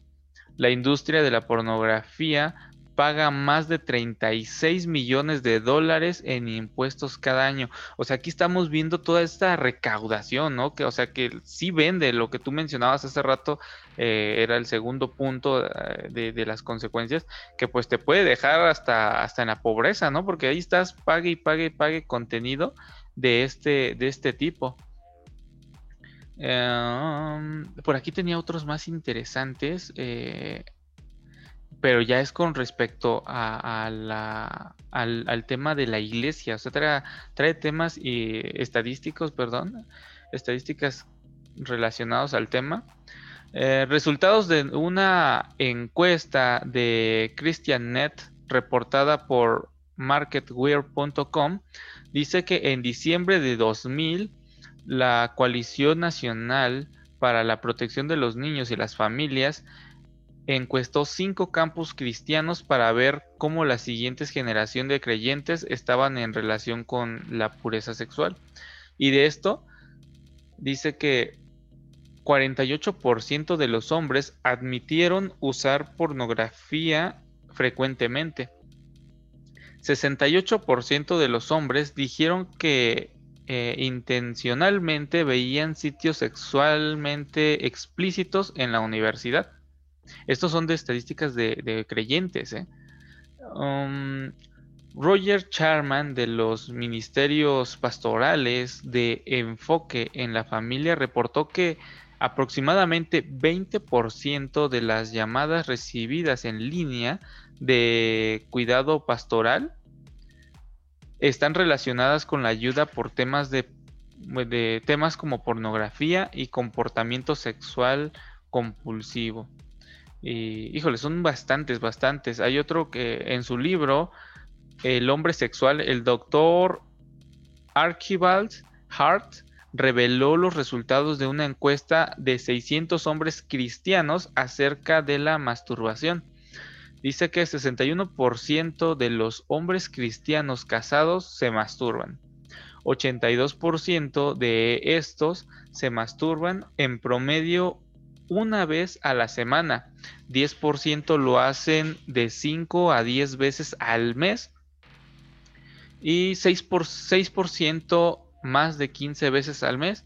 La industria de la pornografía paga más de 36 millones de dólares en impuestos cada año. O sea, aquí estamos viendo toda esta recaudación, ¿no? Que, o sea, que sí vende lo que tú mencionabas hace rato, eh, era el segundo punto eh, de, las consecuencias, que pues te puede dejar hasta, hasta en la pobreza, ¿no? Porque ahí estás, pague y pague y pague contenido de este, de este tipo. Em, por aquí tenía otros más interesantes. Eh, pero ya es con respecto a, la, al, tema de la iglesia, o sea, trae, temas y estadísticos, perdón, estadísticas relacionados al tema. Eh, resultados de una encuesta de ChristianNet reportada por marketwear.com dice que en diciembre de 2000 la Coalición Nacional para la Protección de los Niños y las Familias encuestó cinco campus cristianos para ver cómo la siguiente generación de creyentes estaban en relación con la pureza sexual. Y de esto dice que 48% de los hombres admitieron usar pornografía frecuentemente. 68% de los hombres dijeron que eh, intencionalmente veían sitios sexualmente explícitos en la universidad. Estos son de estadísticas de, creyentes. ¿eh? Um, Roger Charman de los ministerios pastorales de enfoque en la familia reportó que aproximadamente 20% de las llamadas recibidas en línea de cuidado pastoral están relacionadas con la ayuda por temas de, temas como pornografía y comportamiento sexual compulsivo. Y híjole, son bastantes, bastantes. Hay otro que en su libro, El hombre sexual, el doctor Archibald Hart reveló los resultados de una encuesta de 600 hombres cristianos acerca de la masturbación. Dice que 61% de los hombres cristianos casados se masturban. 82% de estos se masturban en promedio una vez a la semana. 10% lo hacen de 5 a 10 veces al mes. Y 6%, por, 6 más de 15 veces al mes.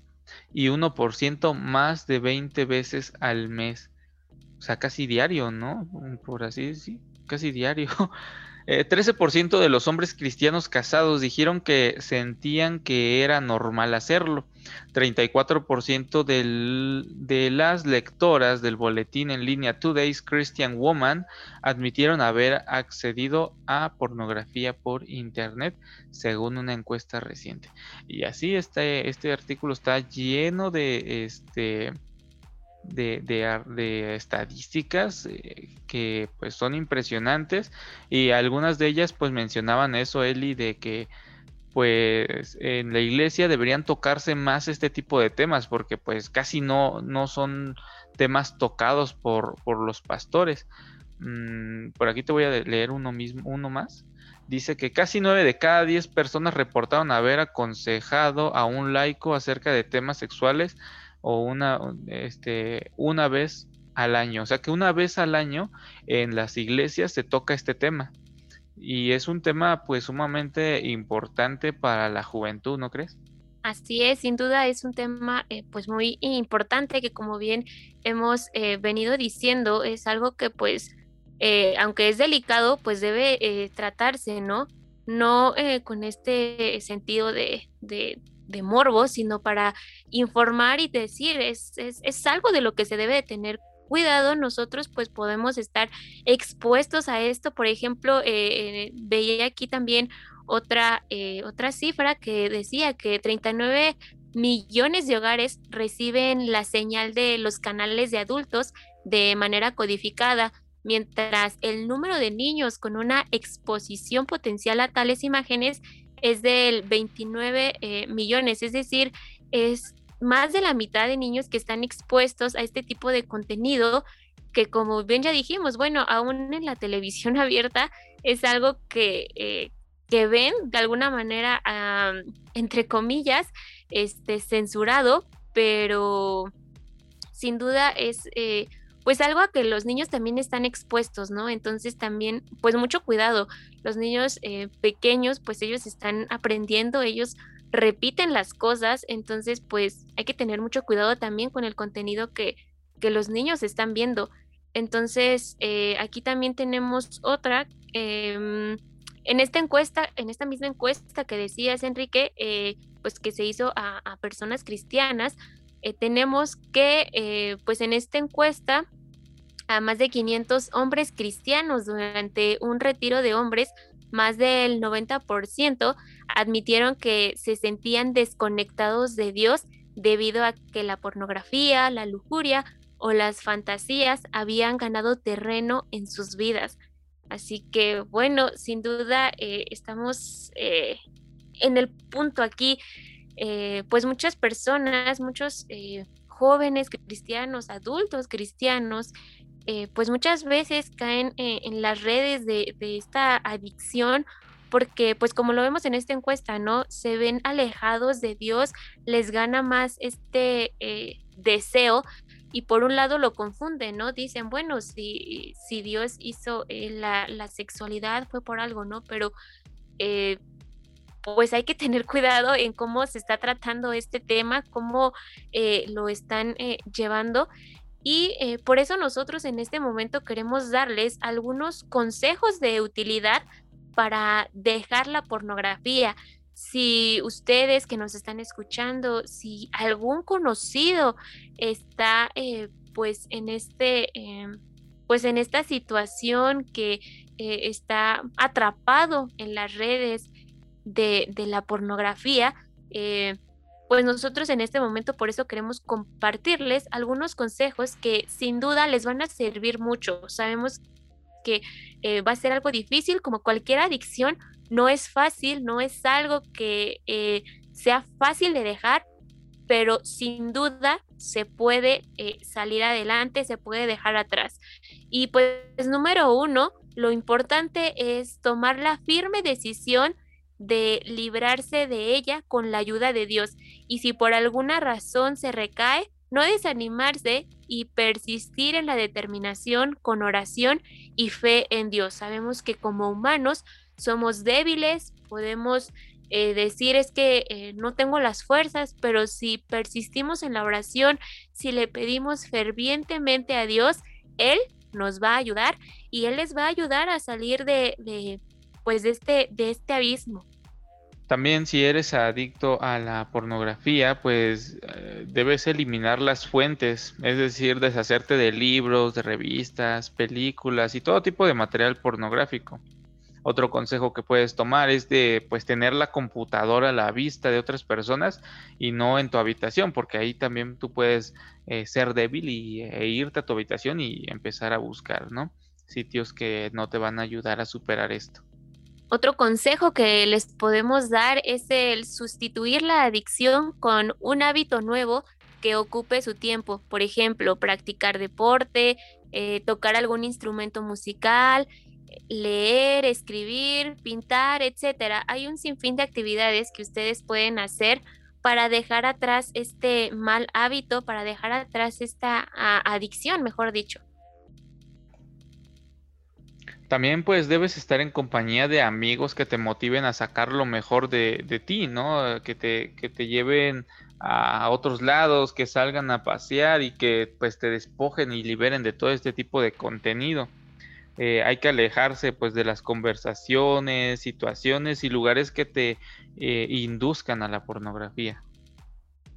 Y 1% más de 20 veces al mes. O sea, casi diario, ¿no? Por así decir, casi diario. *laughs* 13% eh, de los hombres cristianos casados dijeron que sentían que era normal hacerlo. 34% de las lectoras del boletín en línea Today's Christian Woman admitieron haber accedido a pornografía por internet, según una encuesta reciente. Y así este, este artículo está lleno de este de, estadísticas eh, que pues son impresionantes y algunas de ellas pues mencionaban eso Eli de que pues en la iglesia deberían tocarse más este tipo de temas porque pues casi no, no son temas tocados por, por los pastores. Mm, por aquí te voy a leer uno mismo, uno más. Dice que casi nueve de cada diez personas reportaron haber aconsejado a un laico acerca de temas sexuales o una, este, una vez al año. O sea que una vez al año en las iglesias se toca este tema. Y es un tema pues sumamente importante para la juventud, ¿no crees? Así es, sin duda es un tema eh, pues muy importante que como bien hemos eh, venido diciendo es algo que pues eh, aunque es delicado pues debe tratarse, ¿no? No con este sentido de morbo, sino para informar y decir, es, es, algo de lo que se debe de tener cuidado, nosotros pues podemos estar expuestos a esto. Por ejemplo, eh, veía aquí también otra, eh, otra cifra que decía que 39 millones de hogares reciben la señal de los canales de adultos de manera codificada, mientras el número de niños con una exposición potencial a tales imágenes es del 29 eh, millones, es decir, es más de la mitad de niños que están expuestos a este tipo de contenido que como bien ya dijimos, bueno, aún en la televisión *laughs* abierta es algo que, eh, que ven de alguna manera, entre comillas, este, censurado, pero sin duda es eh, pues algo a que los niños también están expuestos, ¿no? Entonces también, pues mucho cuidado. Los niños eh, pequeños, pues ellos están aprendiendo, ellos repiten las cosas, entonces pues hay que tener mucho cuidado también con el contenido que, que los niños están viendo. Entonces, eh, aquí también tenemos otra. Em, en esta encuesta, en esta misma encuesta que decías, Enrique, eh, pues que se hizo a, a personas cristianas, tenemos que, pues en esta encuesta, a más de 500 hombres cristianos durante un retiro de hombres. Más del 90% admitieron que se sentían desconectados de Dios debido a que la pornografía, la lujuria o las fantasías habían ganado terreno en sus vidas. Así que bueno, sin duda eh, estamos eh, en el punto aquí, eh, pues muchas personas, muchos jóvenes cristianos, adultos cristianos, pues muchas veces caen en las redes de, esta adicción porque pues como lo vemos en esta encuesta, ¿no? Se ven alejados de Dios, les gana más este eh, deseo y por un lado lo confunden, ¿no? Dicen, bueno, si, si Dios hizo eh, la, sexualidad fue por algo, ¿no? Pero eh, pues hay que tener cuidado en cómo se está tratando este tema, cómo lo están llevando. Y por eso nosotros en este momento queremos darles algunos consejos de utilidad para dejar la pornografía. Si ustedes que nos están escuchando, si algún conocido está eh, pues en este em, pues en esta situación que eh, está atrapado en las redes de, de la pornografía, eh, pues nosotros en este momento por eso queremos compartirles algunos consejos que sin duda les van a servir mucho. Sabemos que eh, va a ser algo difícil, como cualquier adicción, no es fácil, no es algo que eh, sea fácil de dejar, pero sin duda se puede eh, salir adelante, se puede dejar atrás. Y pues número uno, lo importante es tomar la firme decisión de librarse de ella con la ayuda de Dios. Y si por alguna razón se recae, no desanimarse y persistir en la determinación con oración y fe en Dios. Sabemos que como humanos somos débiles, podemos eh, decir es que eh, no tengo las fuerzas, pero si persistimos en la oración, si le pedimos fervientemente a Dios, Él nos va a ayudar y Él les va a ayudar a salir de, de pues de este, de este abismo. También si eres adicto a la pornografía, pues eh, debes eliminar las fuentes, es decir, deshacerte de libros, de revistas, películas y todo tipo de material pornográfico. Otro consejo que puedes tomar es de pues tener la computadora a la vista de otras personas y no en tu habitación, porque ahí también tú puedes eh, ser débil y, e irte a tu habitación y empezar a buscar, ¿no? Sitios que no te van a ayudar a superar esto. Otro consejo que les podemos dar es el sustituir la adicción con un hábito nuevo que ocupe su tiempo. Por ejemplo, practicar deporte, eh, tocar algún instrumento musical, leer, escribir, pintar, etcétera. Hay un sinfín de actividades que ustedes pueden hacer para dejar atrás este mal hábito, para dejar atrás esta adicción, mejor dicho. También pues debes estar en compañía de amigos que te motiven a sacar lo mejor de, de ti, ¿no? Que te, que te lleven a otros lados, que salgan a pasear y que pues te despojen y liberen de todo este tipo de contenido. Eh, hay que alejarse pues de las conversaciones, situaciones y lugares que te eh, induzcan a la pornografía.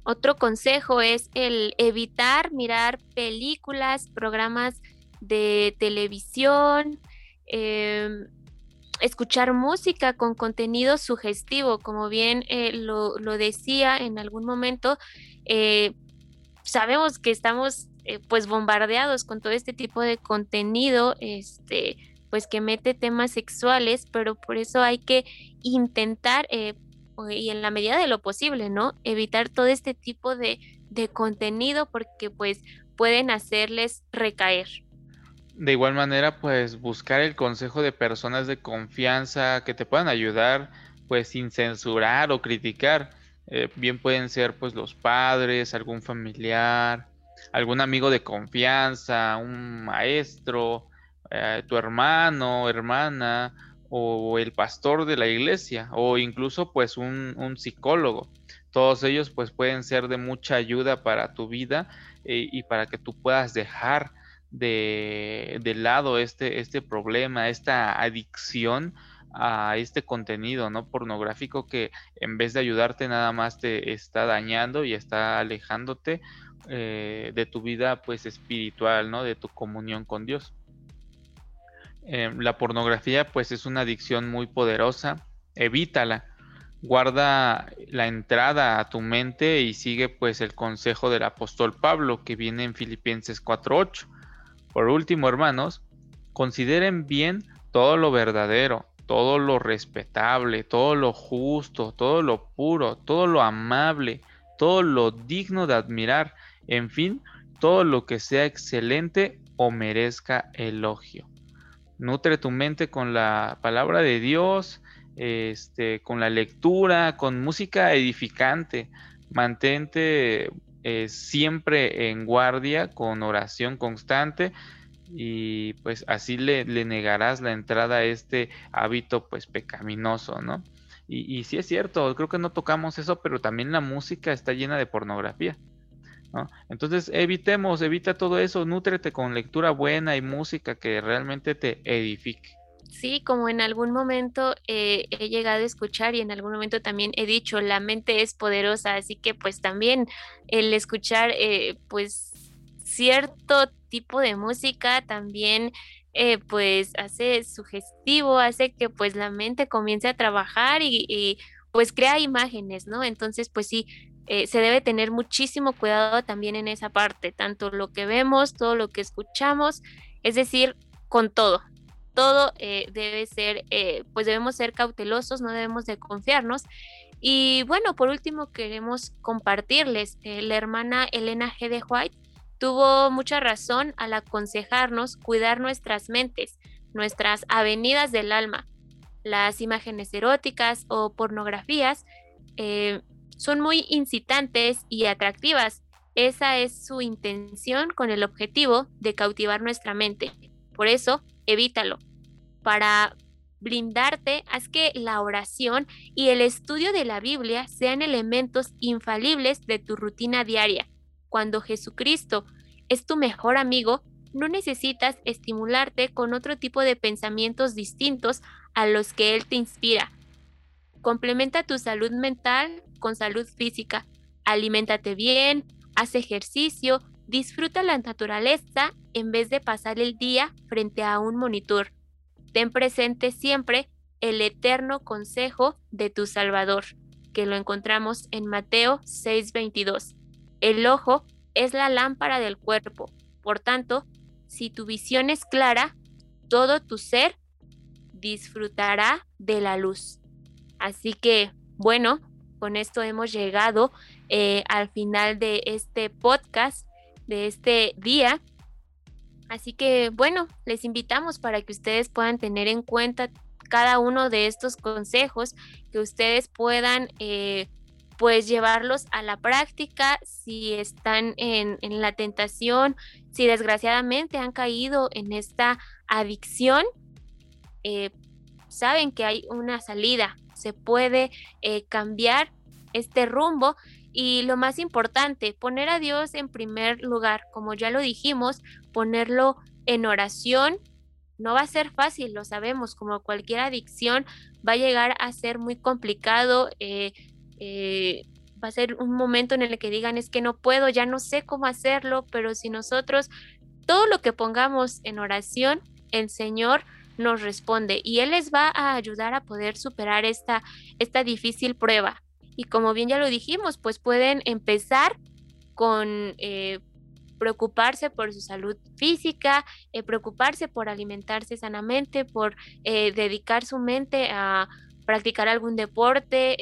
Otro consejo es el evitar mirar películas, programas de televisión, Em, escuchar música con contenido sugestivo, como bien eh, lo, decía en algún momento, eh, sabemos que estamos eh, pues bombardeados con todo este tipo de contenido, este, pues que mete temas sexuales, pero por eso hay que intentar, y en la medida de lo posible, ¿no? Evitar todo este tipo de, de contenido porque pues pueden hacerles recaer. De igual manera, pues buscar el consejo de personas de confianza que te puedan ayudar, pues sin censurar o criticar. Eh, bien pueden ser pues los padres, algún familiar, algún amigo de confianza, un maestro, eh, tu hermano, hermana o el pastor de la iglesia o incluso pues un, un psicólogo. Todos ellos pues pueden ser de mucha ayuda para tu vida eh, y para que tú puedas dejar de, lado este, este problema, esta adicción a este contenido no pornográfico que en vez de ayudarte nada más te está dañando y está alejándote eh, de tu vida pues espiritual, ¿no? De tu comunión con Dios. Em, la pornografía pues es una adicción muy poderosa, evítala, guarda la entrada a tu mente y sigue pues el consejo del apóstol Pablo que viene en Filipenses 4.8. Por último, hermanos, consideren bien todo lo verdadero, todo lo respetable, todo lo justo, todo lo puro, todo lo amable, todo lo digno de admirar, en fin, todo lo que sea excelente o merezca elogio. Nutre tu mente con la palabra de Dios, este, con la lectura, con música edificante. Mantente eh, siempre en guardia, con oración constante y pues así le, negarás la entrada a este hábito pues pecaminoso, ¿no? Y, y sí es cierto, creo que no tocamos eso, pero también la música está llena de pornografía. ¿no? Entonces evitemos, evita todo eso, nútrete con lectura buena y música que realmente te edifique. Sí, como en algún momento eh, he llegado a escuchar y en algún momento también he dicho, la mente es poderosa, así que pues también el escuchar eh, pues cierto tipo de música también eh, pues hace sugestivo, hace que pues la mente comience a trabajar y, pues crea imágenes, ¿no? Entonces pues sí, eh, se debe tener muchísimo cuidado también en esa parte, tanto lo que vemos, todo lo que escuchamos, es decir, con todo. Todo eh, debe ser, pues debemos ser cautelosos, no debemos de confiarnos. Y bueno, por último queremos compartirles, la hermana Elena G. White tuvo mucha razón al aconsejarnos cuidar nuestras mentes, nuestras avenidas del alma. Las imágenes eróticas o pornografías eh, son muy incitantes y atractivas. Esa es su intención con el objetivo de cautivar nuestra mente. Por eso, evítalo. Para blindarte, haz que la oración y el estudio de la Biblia sean elementos infalibles de tu rutina diaria cuando Jesucristo es tu mejor amigo, no necesitas estimularte con otro tipo de pensamientos distintos a los que Él te inspira. Complementa tu salud mental con salud física. Aliméntate bien, haz ejercicio, disfruta la naturaleza en vez de pasar el día frente a un monitor. Ten presente siempre el eterno consejo de tu Salvador, que lo encontramos en Mateo 6:22. El ojo es la lámpara del cuerpo. Por tanto, si tu visión es clara, todo tu ser disfrutará de la luz. Así que, bueno, con esto hemos llegado eh, al final de este podcast, de este día. Así que, bueno, les invitamos para que ustedes puedan tener en cuenta cada uno de estos consejos, que ustedes puedan eh, pues llevarlos a la práctica si están en, la tentación, si desgraciadamente han caído en esta adicción, eh, saben que hay una salida, se puede eh, cambiar este rumbo y lo más importante, poner a Dios en primer lugar, como ya lo dijimos, ponerlo en oración. No va a ser fácil, lo sabemos, como cualquier adicción, va a llegar a ser muy complicado. Eh, eh, va a ser un momento en el que digan es que no puedo, ya no sé cómo hacerlo, pero si nosotros todo lo que pongamos en oración, el Señor nos responde y Él les va a ayudar a poder superar esta, esta difícil prueba. Y como bien ya lo dijimos, pues pueden empezar con eh, preocuparse por su salud física, eh, preocuparse por alimentarse sanamente, por dedicar su mente a practicar algún deporte,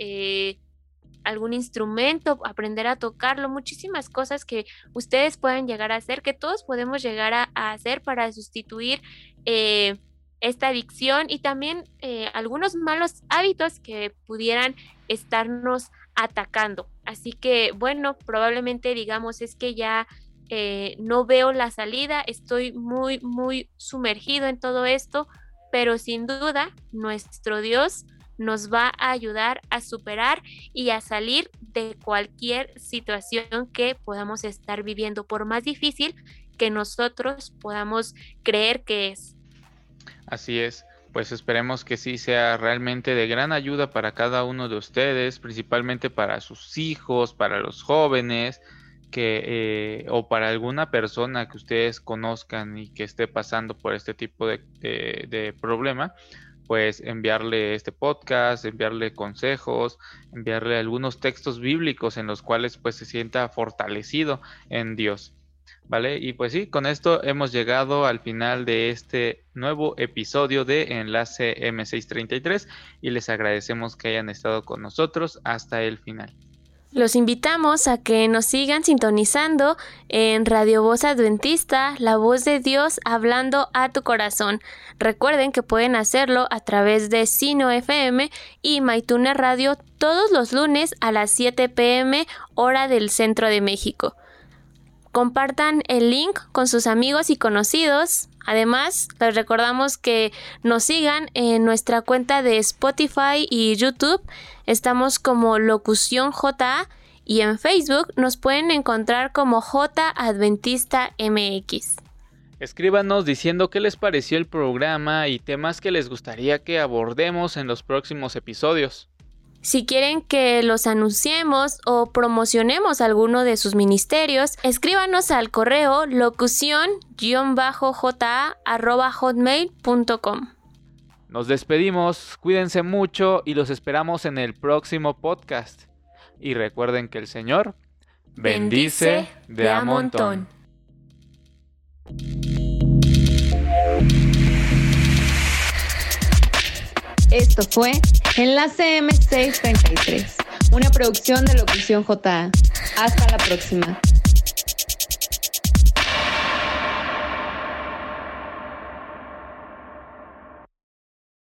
algún instrumento, aprender a tocarlo, muchísimas cosas que ustedes pueden llegar a hacer, que todos podemos llegar a, hacer para sustituir eh, esta adicción y también eh, algunos malos hábitos que pudieran estarnos atacando. Así que bueno, probablemente digamos es que ya eh, no veo la salida, estoy muy, muy sumergido en todo esto, pero sin duda nuestro Dios nos va a ayudar a superar y a salir de cualquier situación que podamos estar viviendo, por más difícil que nosotros podamos creer que es. Así es, pues esperemos que sí sea realmente de gran ayuda para cada uno de ustedes, principalmente para sus hijos, para los jóvenes, que eh, o para alguna persona que ustedes conozcan y que esté pasando por este tipo de, de, problema, pues enviarle este podcast, enviarle consejos, enviarle algunos textos bíblicos en los cuales pues se sienta fortalecido en Dios. ¿Vale? Y pues sí, con esto hemos llegado al final de este nuevo episodio de Enlace M633 y les agradecemos que hayan estado con nosotros hasta el final. Los invitamos a que nos sigan sintonizando en Radio Voz Adventista, la voz de Dios hablando a tu corazón. Recuerden que pueden hacerlo a través de Sino FM y MyTuner Radio todos los lunes a las 7 pm hora del centro de México. Compartan el link con sus amigos y conocidos. Además, les recordamos que nos sigan en nuestra cuenta de Spotify y YouTube Estamos como Locución JA y en Facebook nos pueden encontrar como J Adventista MX. Escríbanos diciendo qué les pareció el programa y temas que les gustaría que abordemos en los próximos episodios. Si quieren que los anunciemos o promocionemos alguno de sus ministerios, escríbanos al correo locución-ja.hotmail.com. Nos despedimos, cuídense mucho y los esperamos en el próximo podcast. Y recuerden que el Señor bendice, de, a montón. Esto fue Enlace M633, una producción de Locución JA. Hasta la próxima.